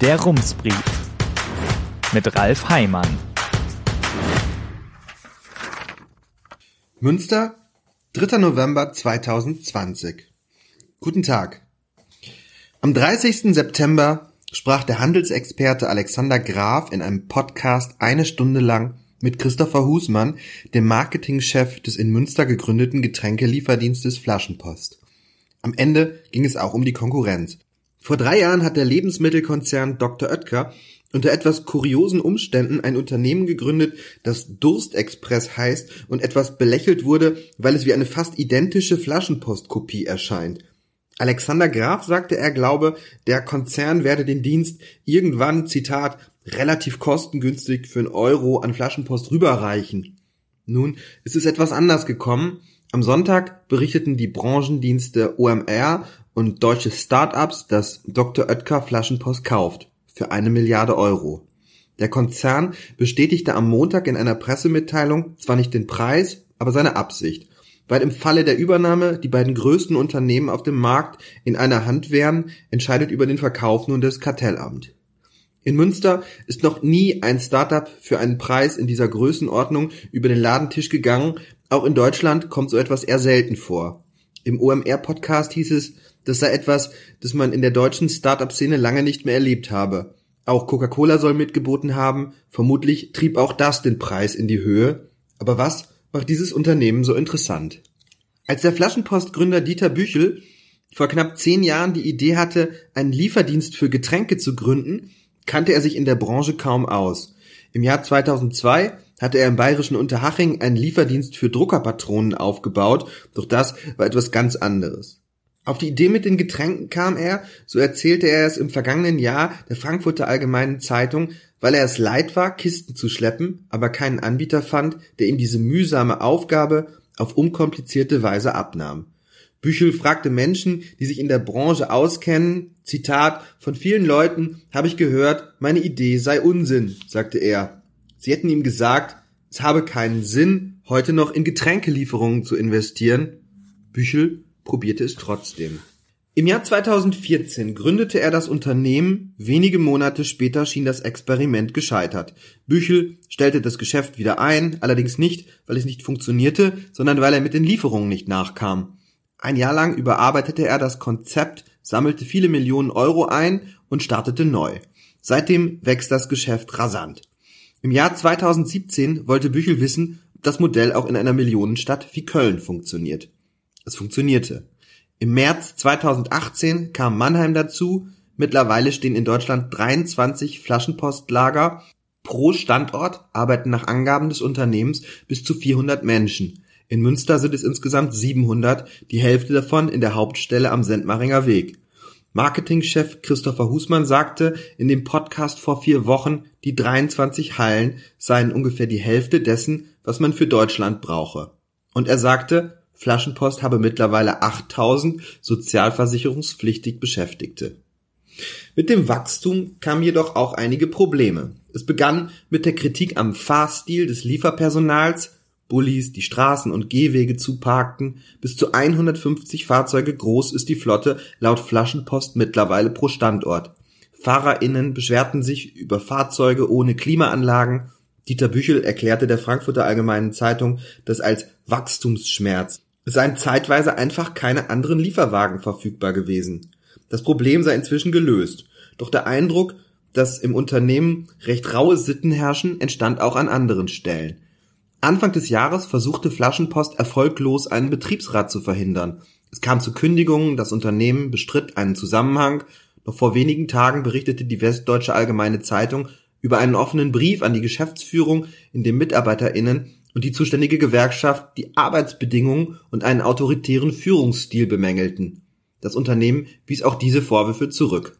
Der Rumsbrief mit Ralf Heimann. Münster, 3. November 2020. Guten Tag. Am 30. September sprach der Handelsexperte Alexander Graf in einem Podcast eine Stunde lang mit Christopher Husmann, dem Marketingchef des in Münster gegründeten Getränkelieferdienstes Flaschenpost. Am Ende ging es auch um die Konkurrenz. Vor drei Jahren hat der Lebensmittelkonzern Dr. Oetker unter etwas kuriosen Umständen ein Unternehmen gegründet, das Durstexpress heißt und etwas belächelt wurde, weil es wie eine fast identische Flaschenpostkopie erscheint. Alexander Graf sagte, er glaube, der Konzern werde den Dienst irgendwann, Zitat, relativ kostengünstig für einen Euro an Flaschenpost rüberreichen. Nun ist es etwas anders gekommen. Am Sonntag berichteten die Branchendienste OMR und deutsche Start-ups, dass Dr. Oetker Flaschenpost kauft. Für eine Milliarde Euro. Der Konzern bestätigte am Montag in einer Pressemitteilung zwar nicht den Preis, aber seine Absicht, weil im Falle der Übernahme die beiden größten Unternehmen auf dem Markt in einer Hand wären, entscheidet über den Verkauf nun das Kartellamt. In Münster ist noch nie ein Startup für einen Preis in dieser Größenordnung über den Ladentisch gegangen. Auch in Deutschland kommt so etwas eher selten vor. Im OMR-Podcast hieß es, das sei etwas, das man in der deutschen Startup-Szene lange nicht mehr erlebt habe. Auch Coca-Cola soll mitgeboten haben. Vermutlich trieb auch das den Preis in die Höhe. Aber was macht dieses Unternehmen so interessant? Als der Flaschenpostgründer Dieter Büchel vor knapp zehn Jahren die Idee hatte, einen Lieferdienst für Getränke zu gründen, kannte er sich in der Branche kaum aus. Im Jahr 2002 hatte er im bayerischen Unterhaching einen Lieferdienst für Druckerpatronen aufgebaut, doch das war etwas ganz anderes. Auf die Idee mit den Getränken kam er, so erzählte er es im vergangenen Jahr der Frankfurter Allgemeinen Zeitung, weil er es leid war, Kisten zu schleppen, aber keinen Anbieter fand, der ihm diese mühsame Aufgabe auf unkomplizierte Weise abnahm. Büchel fragte Menschen, die sich in der Branche auskennen, Zitat, von vielen Leuten habe ich gehört, meine Idee sei Unsinn, sagte er. Sie hätten ihm gesagt, es habe keinen Sinn, heute noch in Getränkelieferungen zu investieren. Büchel probierte es trotzdem. Im Jahr 2014 gründete er das Unternehmen, wenige Monate später schien das Experiment gescheitert. Büchel stellte das Geschäft wieder ein, allerdings nicht, weil es nicht funktionierte, sondern weil er mit den Lieferungen nicht nachkam. Ein Jahr lang überarbeitete er das Konzept, sammelte viele Millionen Euro ein und startete neu. Seitdem wächst das Geschäft rasant. Im Jahr 2017 wollte Büchel wissen, ob das Modell auch in einer Millionenstadt wie Köln funktioniert. Es funktionierte. Im März 2018 kam Mannheim dazu. Mittlerweile stehen in Deutschland 23 Flaschenpostlager. Pro Standort arbeiten nach Angaben des Unternehmens bis zu 400 Menschen. In Münster sind es insgesamt 700, die Hälfte davon in der Hauptstelle am Sendmaringer Weg. Marketingchef Christopher Husmann sagte in dem Podcast vor vier Wochen, die 23 Hallen seien ungefähr die Hälfte dessen, was man für Deutschland brauche. Und er sagte, Flaschenpost habe mittlerweile 8000 sozialversicherungspflichtig Beschäftigte. Mit dem Wachstum kamen jedoch auch einige Probleme. Es begann mit der Kritik am Fahrstil des Lieferpersonals, Bullis, die Straßen und Gehwege zuparkten, bis zu 150 Fahrzeuge groß ist die Flotte laut Flaschenpost mittlerweile pro Standort. FahrerInnen beschwerten sich über Fahrzeuge ohne Klimaanlagen. Dieter Büchel erklärte der Frankfurter Allgemeinen Zeitung das als Wachstumsschmerz. Es seien zeitweise einfach keine anderen Lieferwagen verfügbar gewesen. Das Problem sei inzwischen gelöst. Doch der Eindruck, dass im Unternehmen recht raue Sitten herrschen, entstand auch an anderen Stellen. Anfang des Jahres versuchte Flaschenpost erfolglos einen Betriebsrat zu verhindern. Es kam zu Kündigungen, das Unternehmen bestritt einen Zusammenhang. Noch vor wenigen Tagen berichtete die Westdeutsche Allgemeine Zeitung über einen offenen Brief an die Geschäftsführung, in dem MitarbeiterInnen und die zuständige Gewerkschaft die Arbeitsbedingungen und einen autoritären Führungsstil bemängelten. Das Unternehmen wies auch diese Vorwürfe zurück.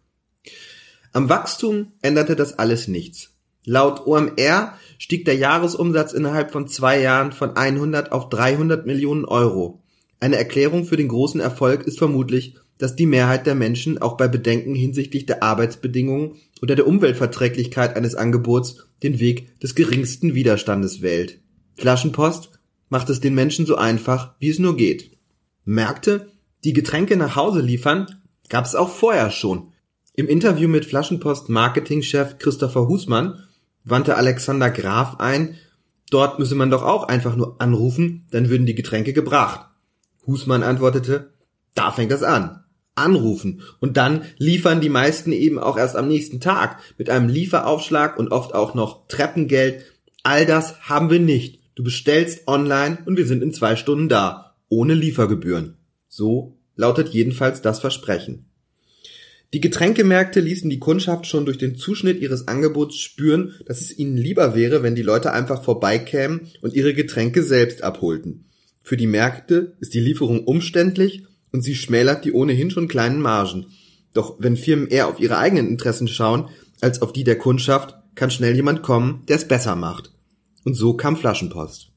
Am Wachstum änderte das alles nichts. Laut OMR stieg der Jahresumsatz innerhalb von zwei Jahren von 100 auf 300 Millionen Euro. Eine Erklärung für den großen Erfolg ist vermutlich, dass die Mehrheit der Menschen auch bei Bedenken hinsichtlich der Arbeitsbedingungen oder der Umweltverträglichkeit eines Angebots den Weg des geringsten Widerstandes wählt. Flaschenpost macht es den Menschen so einfach, wie es nur geht. Märkte, die Getränke nach Hause liefern, gab es auch vorher schon. Im Interview mit Flaschenpost Marketingchef Christopher Husmann wandte Alexander Graf ein, dort müsse man doch auch einfach nur anrufen, dann würden die Getränke gebracht. Husmann antwortete, da fängt das an. Anrufen. Und dann liefern die meisten eben auch erst am nächsten Tag mit einem Lieferaufschlag und oft auch noch Treppengeld. All das haben wir nicht. Du bestellst online und wir sind in zwei Stunden da. Ohne Liefergebühren. So lautet jedenfalls das Versprechen. Die Getränkemärkte ließen die Kundschaft schon durch den Zuschnitt ihres Angebots spüren, dass es ihnen lieber wäre, wenn die Leute einfach vorbeikämen und ihre Getränke selbst abholten. Für die Märkte ist die Lieferung umständlich und sie schmälert die ohnehin schon kleinen Margen. Doch wenn Firmen eher auf ihre eigenen Interessen schauen als auf die der Kundschaft, kann schnell jemand kommen, der es besser macht. Und so kam Flaschenpost.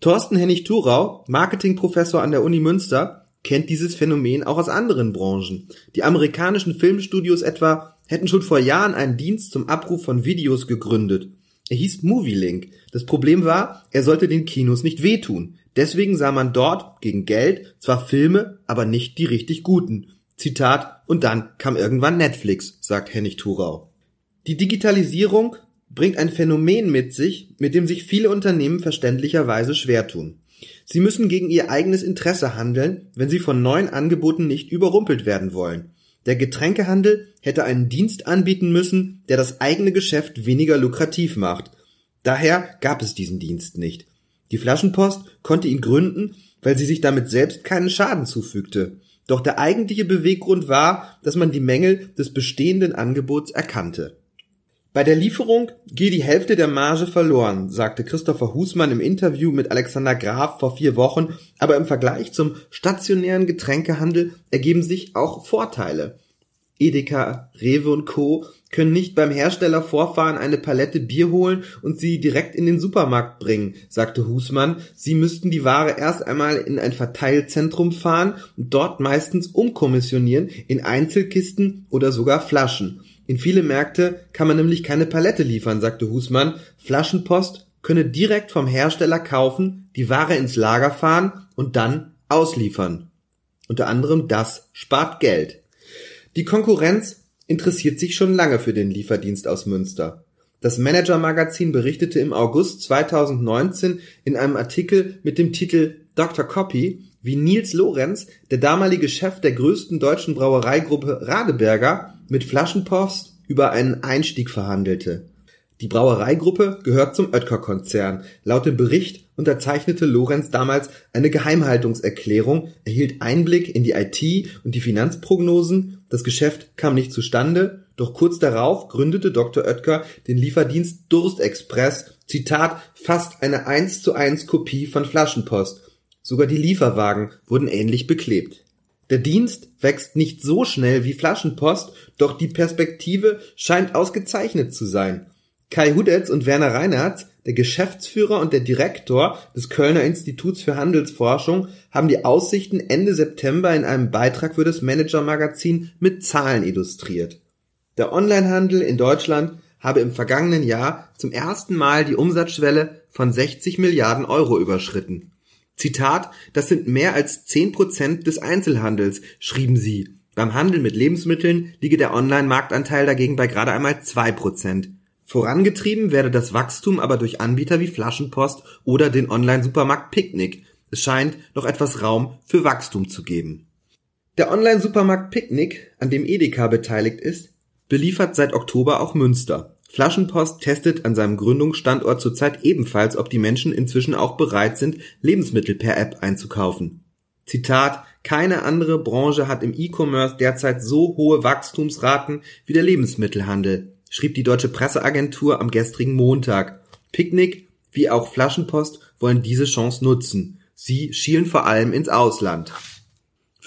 Thorsten Hennig-Thurau, Marketingprofessor an der Uni Münster, kennt dieses Phänomen auch aus anderen Branchen. Die amerikanischen Filmstudios etwa hätten schon vor Jahren einen Dienst zum Abruf von Videos gegründet. Er hieß Movielink. Das Problem war, er sollte den Kinos nicht wehtun. Deswegen sah man dort gegen Geld zwar Filme, aber nicht die richtig guten. Zitat, und dann kam irgendwann Netflix, sagt Hennig Thurau. Die Digitalisierung bringt ein Phänomen mit sich, mit dem sich viele Unternehmen verständlicherweise schwer tun. Sie müssen gegen ihr eigenes Interesse handeln, wenn sie von neuen Angeboten nicht überrumpelt werden wollen. Der Getränkehandel hätte einen Dienst anbieten müssen, der das eigene Geschäft weniger lukrativ macht. Daher gab es diesen Dienst nicht. Die Flaschenpost konnte ihn gründen, weil sie sich damit selbst keinen Schaden zufügte. Doch der eigentliche Beweggrund war, dass man die Mängel des bestehenden Angebots erkannte. Bei der Lieferung gehe die Hälfte der Marge verloren, sagte Christopher Husmann im Interview mit Alexander Graf vor vier Wochen, aber im Vergleich zum stationären Getränkehandel ergeben sich auch Vorteile. Edeka, Rewe und Co. können nicht beim Hersteller vorfahren, eine Palette Bier holen und sie direkt in den Supermarkt bringen, sagte Husmann. Sie müssten die Ware erst einmal in ein Verteilzentrum fahren und dort meistens umkommissionieren in Einzelkisten oder sogar Flaschen. In viele Märkte kann man nämlich keine Palette liefern, sagte Husmann. Flaschenpost könne direkt vom Hersteller kaufen, die Ware ins Lager fahren und dann ausliefern. Unter anderem das spart Geld. Die Konkurrenz interessiert sich schon lange für den Lieferdienst aus Münster. Das Manager-Magazin berichtete im August 2019 in einem Artikel mit dem Titel Dr. Copy, wie Nils Lorenz, der damalige Chef der größten deutschen Brauereigruppe Radeberger, mit Flaschenpost über einen Einstieg verhandelte. Die Brauereigruppe gehört zum Oetker-Konzern. Laut dem Bericht unterzeichnete Lorenz damals eine Geheimhaltungserklärung, erhielt Einblick in die IT und die Finanzprognosen. Das Geschäft kam nicht zustande, doch kurz darauf gründete Dr. Oetker den Lieferdienst Durstexpress, Zitat, fast eine 1 zu 1 Kopie von Flaschenpost. Sogar die Lieferwagen wurden ähnlich beklebt. Der Dienst wächst nicht so schnell wie Flaschenpost, doch die Perspektive scheint ausgezeichnet zu sein. Kai Hudetz und Werner Reinhardt, der Geschäftsführer und der Direktor des Kölner Instituts für Handelsforschung, haben die Aussichten Ende September in einem Beitrag für das Manager-Magazin mit Zahlen illustriert. Der Onlinehandel in Deutschland habe im vergangenen Jahr zum ersten Mal die Umsatzschwelle von 60 Milliarden Euro überschritten. Zitat, das sind mehr als 10 Prozent des Einzelhandels, schrieben sie. Beim Handel mit Lebensmitteln liege der Online-Marktanteil dagegen bei gerade einmal 2 Prozent. Vorangetrieben werde das Wachstum aber durch Anbieter wie Flaschenpost oder den Online-Supermarkt Picknick. Es scheint noch etwas Raum für Wachstum zu geben. Der Online-Supermarkt Picknick, an dem Edeka beteiligt ist, beliefert seit Oktober auch Münster. Flaschenpost testet an seinem Gründungsstandort zurzeit ebenfalls, ob die Menschen inzwischen auch bereit sind, Lebensmittel per App einzukaufen. Zitat, keine andere Branche hat im E-Commerce derzeit so hohe Wachstumsraten wie der Lebensmittelhandel schrieb die deutsche Presseagentur am gestrigen Montag. Picknick wie auch Flaschenpost wollen diese Chance nutzen. Sie schielen vor allem ins Ausland.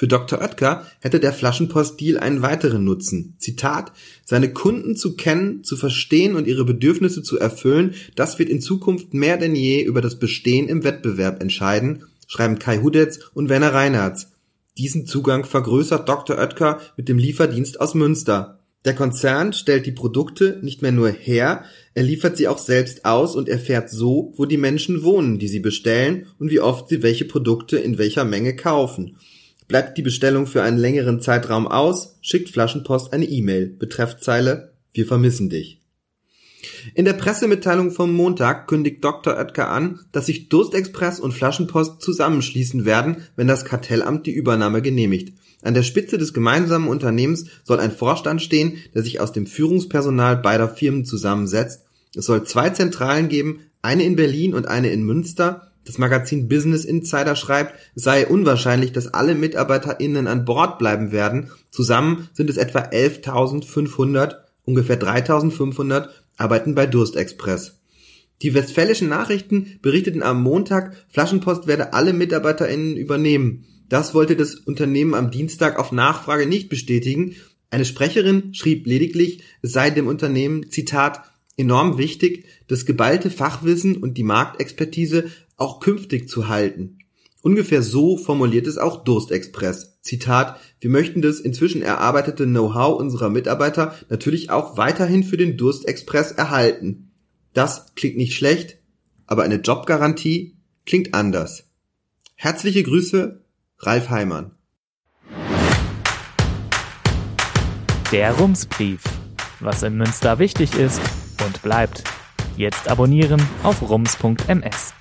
Für Dr. Oetker hätte der Flaschenpost-Deal einen weiteren Nutzen. Zitat, seine Kunden zu kennen, zu verstehen und ihre Bedürfnisse zu erfüllen, das wird in Zukunft mehr denn je über das Bestehen im Wettbewerb entscheiden, schreiben Kai Hudetz und Werner Reinhardt. Diesen Zugang vergrößert Dr. Oetker mit dem Lieferdienst aus Münster. Der Konzern stellt die Produkte nicht mehr nur her, er liefert sie auch selbst aus und erfährt so, wo die Menschen wohnen, die sie bestellen und wie oft sie welche Produkte in welcher Menge kaufen. Bleibt die Bestellung für einen längeren Zeitraum aus, schickt Flaschenpost eine E-Mail, Betreffzeile Wir vermissen dich. In der Pressemitteilung vom Montag kündigt Dr. Oetker an, dass sich Durstexpress und Flaschenpost zusammenschließen werden, wenn das Kartellamt die Übernahme genehmigt. An der Spitze des gemeinsamen Unternehmens soll ein Vorstand stehen, der sich aus dem Führungspersonal beider Firmen zusammensetzt. Es soll zwei Zentralen geben, eine in Berlin und eine in Münster. Das Magazin Business Insider schreibt, es sei unwahrscheinlich, dass alle MitarbeiterInnen an Bord bleiben werden. Zusammen sind es etwa 11.500, ungefähr 3.500 arbeiten bei Durstexpress. Die westfälischen Nachrichten berichteten am Montag, Flaschenpost werde alle MitarbeiterInnen übernehmen. Das wollte das Unternehmen am Dienstag auf Nachfrage nicht bestätigen. Eine Sprecherin schrieb lediglich, es sei dem Unternehmen, Zitat, enorm wichtig, das geballte Fachwissen und die Marktexpertise auch künftig zu halten. Ungefähr so formuliert es auch Durstexpress. Zitat, wir möchten das inzwischen erarbeitete Know-how unserer Mitarbeiter natürlich auch weiterhin für den Durstexpress erhalten. Das klingt nicht schlecht, aber eine Jobgarantie klingt anders. Herzliche Grüße, Ralf Heimann. Der Rumsbrief. Was in Münster wichtig ist und bleibt. Jetzt abonnieren auf rums.ms.